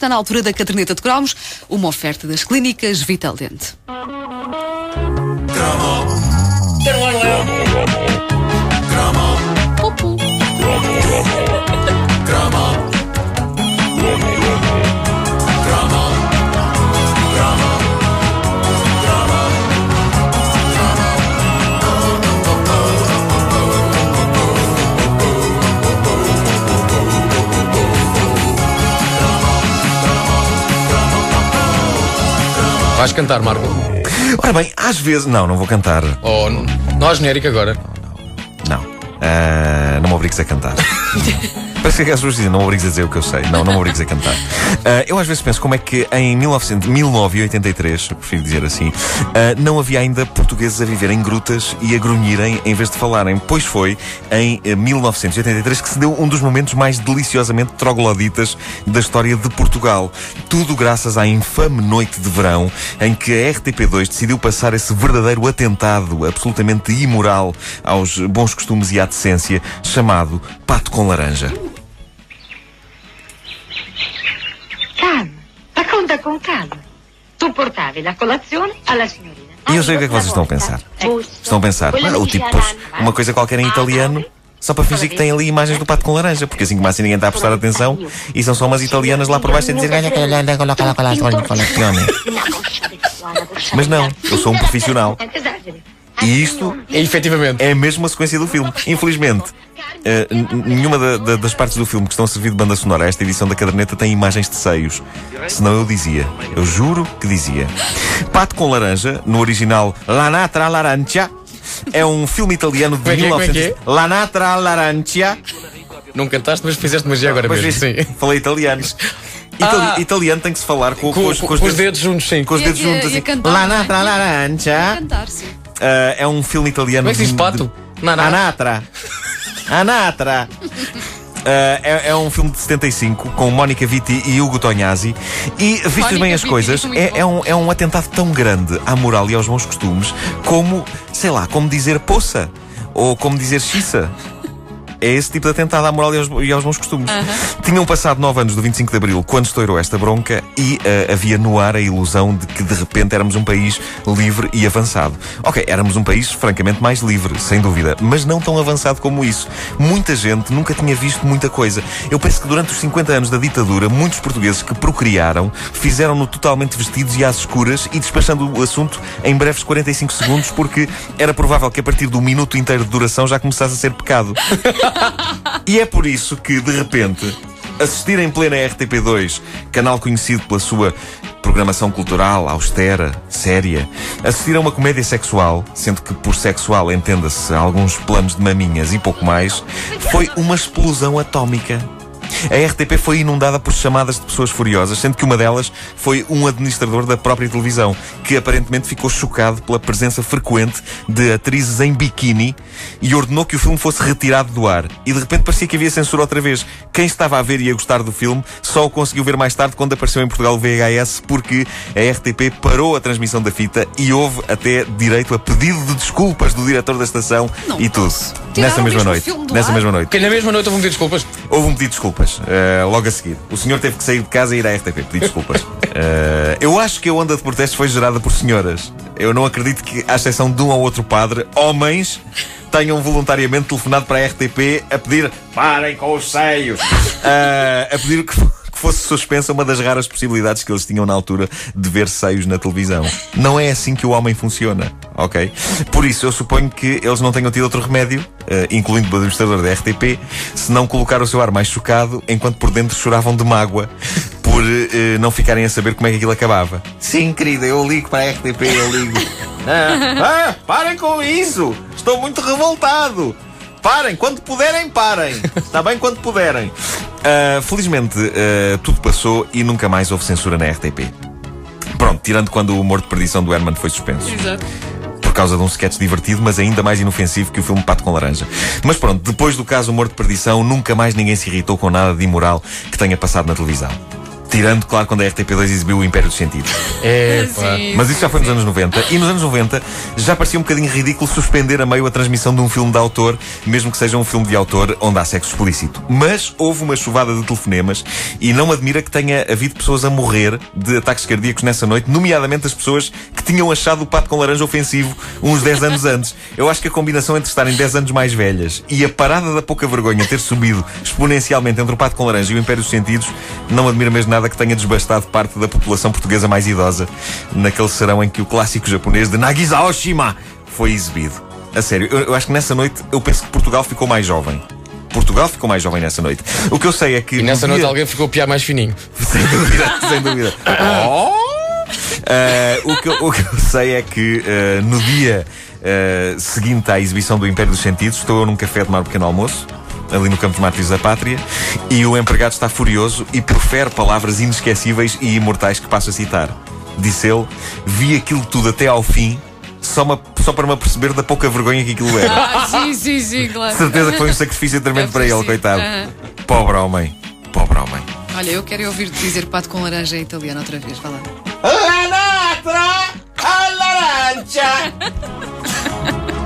está na altura da caderneta de cromos, uma oferta das clínicas Vital Dente. Vais cantar, Marco? Ora bem, às vezes. Não, não vou cantar. N- não há genérico agora? Não. Ah, não me obrigues a cantar. Parece que as pessoas dizem, não me obrigues a dizer o que eu sei. Não, não me obrigues a cantar. Ah, eu às vezes penso como é que em 1900, 1983, eu prefiro dizer assim, ah, não havia ainda portugueses a viver em grutas e a grunhirem em vez de falarem. Pois foi em eh, 1983 que se deu um dos momentos mais deliciosamente trogloditas da história de Portugal. Tudo graças à infame noite de verão em que a RTP2 decidiu passar esse verdadeiro atentado absolutamente imoral aos bons costumes e à decência chamado Pato com Laranja. Calma, racconta con calma. Tu portavi la colazione alla signorina. E eu sei o que é que vocês estão a pensar. Estão a pensar, "Ah, o tipo pôs uma coisa qualquer em italiano só para fingir que tem ali imagens do pato com laranja, porque assim como assim ninguém está a prestar atenção e são só umas italianas lá por baixo a dizer Mas não, eu sou um profissional. E isto É, efetivamente. é mesmo a sequência do filme. Infelizmente, eh, nenhuma da- da- das partes do filme que estão a servir de banda sonora a esta edição da caderneta tem imagens de seios. Senão eu dizia. Eu juro que dizia. Pato com Laranja, no original Lanatra Laranja, é um filme italiano de Como é que é, como é que 1900. Lanatra Laranja. Não cantaste, mas fizeste magia agora Pois mesmo. Sim. Falei italiano. Itali- Ah. Italiano tem que se falar com, Com, os, com- com os dedos juntos, sim. com os E- dedos e- juntos assim. Lanatra é? Laranja. Sim. Uh, é um filme italiano. Como é que se diz pato? de- Naná. Anatra. Uh, é, é um filme de 75 com Mónica Vitti e Hugo Tognazzi. E, vistas Mónica bem as Vitti, coisas, é, é um, é um atentado tão grande à moral e aos bons costumes como, sei lá, como dizer poça ou como dizer xiça. É esse tipo de atentado à moral e aos, e aos bons costumes. Tinham passado nove anos do 25 de Abril quando estourou esta bronca e eh, havia no ar a ilusão de que de repente éramos um país livre e avançado. Ok, éramos um país francamente mais livre, sem dúvida, mas não tão avançado como isso. Muita gente nunca tinha visto muita coisa. Eu penso que durante os 50 anos da ditadura, muitos portugueses que procriaram fizeram-no totalmente vestidos e às escuras e despachando o assunto em breves 45 segundos, porque era provável que a partir do minuto inteiro de duração já começasse a ser pecado. E é por isso que, de repente, assistir em plena RTP2, canal conhecido pela sua programação cultural, austera, séria, assistir a uma comédia sexual, sendo que por sexual entenda-se alguns planos de maminhas e pouco mais, foi uma explosão atómica. A RTP foi inundada por chamadas de pessoas furiosas, sendo que uma delas foi um administrador da própria televisão, que aparentemente ficou chocado pela presença frequente de atrizes em biquíni e ordenou que o filme fosse retirado do ar. E de repente parecia que havia censura outra vez. Quem estava a ver e a gostar do filme só o conseguiu ver mais tarde quando apareceu em Portugal o VHS, porque a RTP parou a transmissão da fita e houve até direito a pedido de desculpas do diretor da estação Não e tudo. Tiraram Nessa mesma noite. Nessa ar? mesma noite. Que na mesma noite eu vou me pedir desculpas. Houve um pedido de desculpas, eh, logo a seguir. O senhor teve que sair de casa e ir à RTP pedir desculpas. Eh, eu acho que a onda de protestos foi gerada por senhoras. Eu não acredito que, à exceção de um ou outro padre, homens tenham voluntariamente telefonado para a RTP a pedir parem com os seios, Eh, a pedir que fosse suspensa uma das raras possibilidades que eles tinham na altura de ver seios na televisão. Não é assim que o homem funciona, ok? Por isso, eu suponho que eles não tenham tido outro remédio, eh, incluindo o administrador da RTP, se não colocar o seu ar mais chocado, enquanto por dentro choravam de mágoa por eh, não ficarem a saber como é que aquilo acabava. Sim, querida, eu ligo para a RTP, eu ligo. ah, ah, parem com isso! Estou muito revoltado! Parem, quando puderem, parem. Está bem quando puderem. Ah, felizmente, ah, tudo passou e nunca mais houve censura na RTP. Pronto, tirando quando o humor de perdição do Herman foi suspenso. Exato. Por causa de um sketch divertido, mas ainda mais inofensivo que o filme Pato com Laranja. Mas pronto, depois do caso Humor de Perdição, nunca mais ninguém se irritou com nada de imoral que tenha passado na televisão. Tirando, claro, quando a RTP2 exibiu o Império dos Sentidos. É. Mas isso já foi nos anos 90. E nos anos 90 já parecia um bocadinho ridículo suspender a meio a transmissão de um filme de autor, mesmo que seja um filme de autor onde há sexo explícito. Mas houve uma chuvada de telefonemas e não admira que tenha havido pessoas a morrer de ataques cardíacos nessa noite, nomeadamente as pessoas que tinham achado o pato com laranja ofensivo uns 10 anos antes. Eu acho que a combinação entre estarem 10 anos mais velhas e a parada da pouca vergonha ter subido exponencialmente entre o pato com laranja e o Império dos Sentidos, não admira mesmo nada que tenha desbastado parte da população portuguesa mais idosa naquele serão em que o clássico japonês de Nagisa Oshima foi exibido. A sério, eu, eu acho que nessa noite eu penso que Portugal ficou mais jovem. Portugal ficou mais jovem nessa noite. O que eu sei é que. E nessa no noite dia- alguém ficou a piar mais fininho. sem dúvida, sem dúvida. Oh! Eh, o, que, eu- o que eu sei é que eh, no dia eh, seguinte à exibição do Império dos Sentidos, estou eu num café a tomar um pequeno almoço, ali no Campo de Mártires da Pátria, e o empregado está furioso e profere palavras inesquecíveis e imortais que passo a citar. Disse ele: Vi aquilo tudo até ao fim. Só, ma- só para me aperceber da pouca vergonha que aquilo era. Ah, sim, sim, sim, claro. Certeza que foi um sacrifício tremendo Deve para ele, coitado. Aham. Pobre homem. Pobre homem. Olha, eu quero ouvir dizer pato com laranja em italiano outra vez. Vai lá.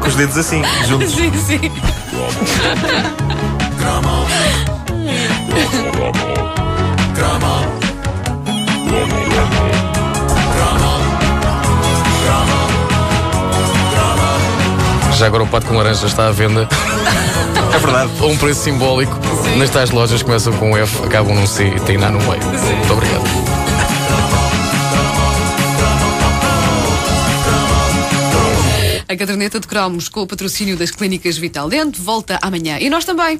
Com os dedos assim, juntos. Sim, sim. Já agora o pato com laranja está à venda É verdade. a um preço simbólico. Nas tais lojas começam com F, acabam num C e têm A no meio. Muito obrigado. A caderneta de cromos com o patrocínio das clínicas Vital Dente volta amanhã. E nós também.